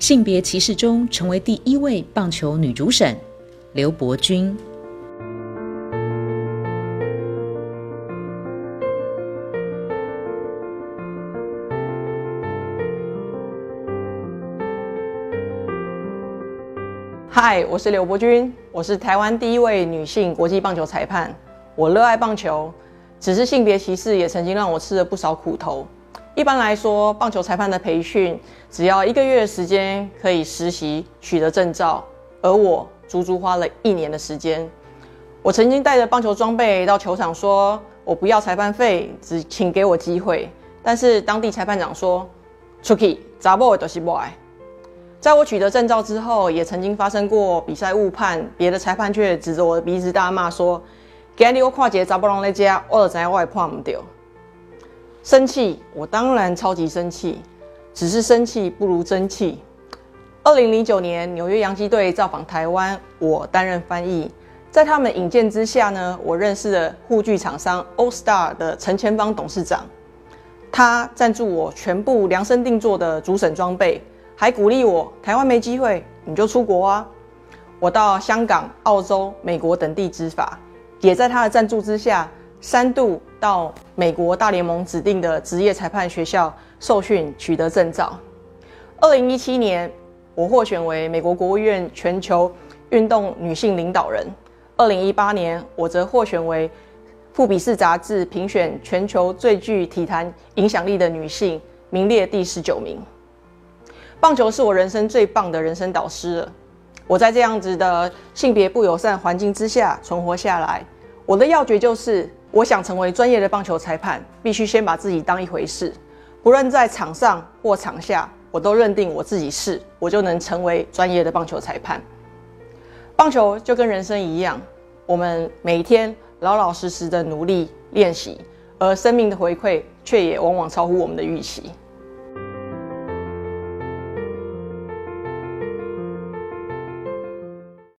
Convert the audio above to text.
性别歧视中成为第一位棒球女主审刘伯君。嗨，我是刘伯君，我是台湾第一位女性国际棒球裁判。我热爱棒球，只是性别歧视也曾经让我吃了不少苦头。一般来说，棒球裁判的培训只要一个月的时间可以实习取得证照，而我足足花了一年的时间。我曾经带着棒球装备到球场，说我不要裁判费，只请给我机会。但是当地裁判长说：“出去，查某的都是 boy。”在我取得证照之后，也曾经发生过比赛误判，别的裁判却指着我的鼻子大骂说：“给你我跨节查不拢来加，我知我也判不掉。”生气，我当然超级生气，只是生气不如争气。二零零九年，纽约洋基队造访台湾，我担任翻译，在他们引荐之下呢，我认识了护具厂商 All Star 的陈前芳董事长，他赞助我全部量身定做的主审装备。还鼓励我，台湾没机会，你就出国啊！我到香港、澳洲、美国等地执法，也在他的赞助之下，三度到美国大联盟指定的职业裁判学校受训，取得证照。二零一七年，我获选为美国国务院全球运动女性领导人。二零一八年，我则获选为《富比士》杂志评选全球最具体坛影响力的女性，名列第十九名。棒球是我人生最棒的人生导师了。我在这样子的性别不友善环境之下存活下来。我的要诀就是，我想成为专业的棒球裁判，必须先把自己当一回事。不论在场上或场下，我都认定我自己是，我就能成为专业的棒球裁判。棒球就跟人生一样，我们每天老老实实的努力练习，而生命的回馈却也往往超乎我们的预期。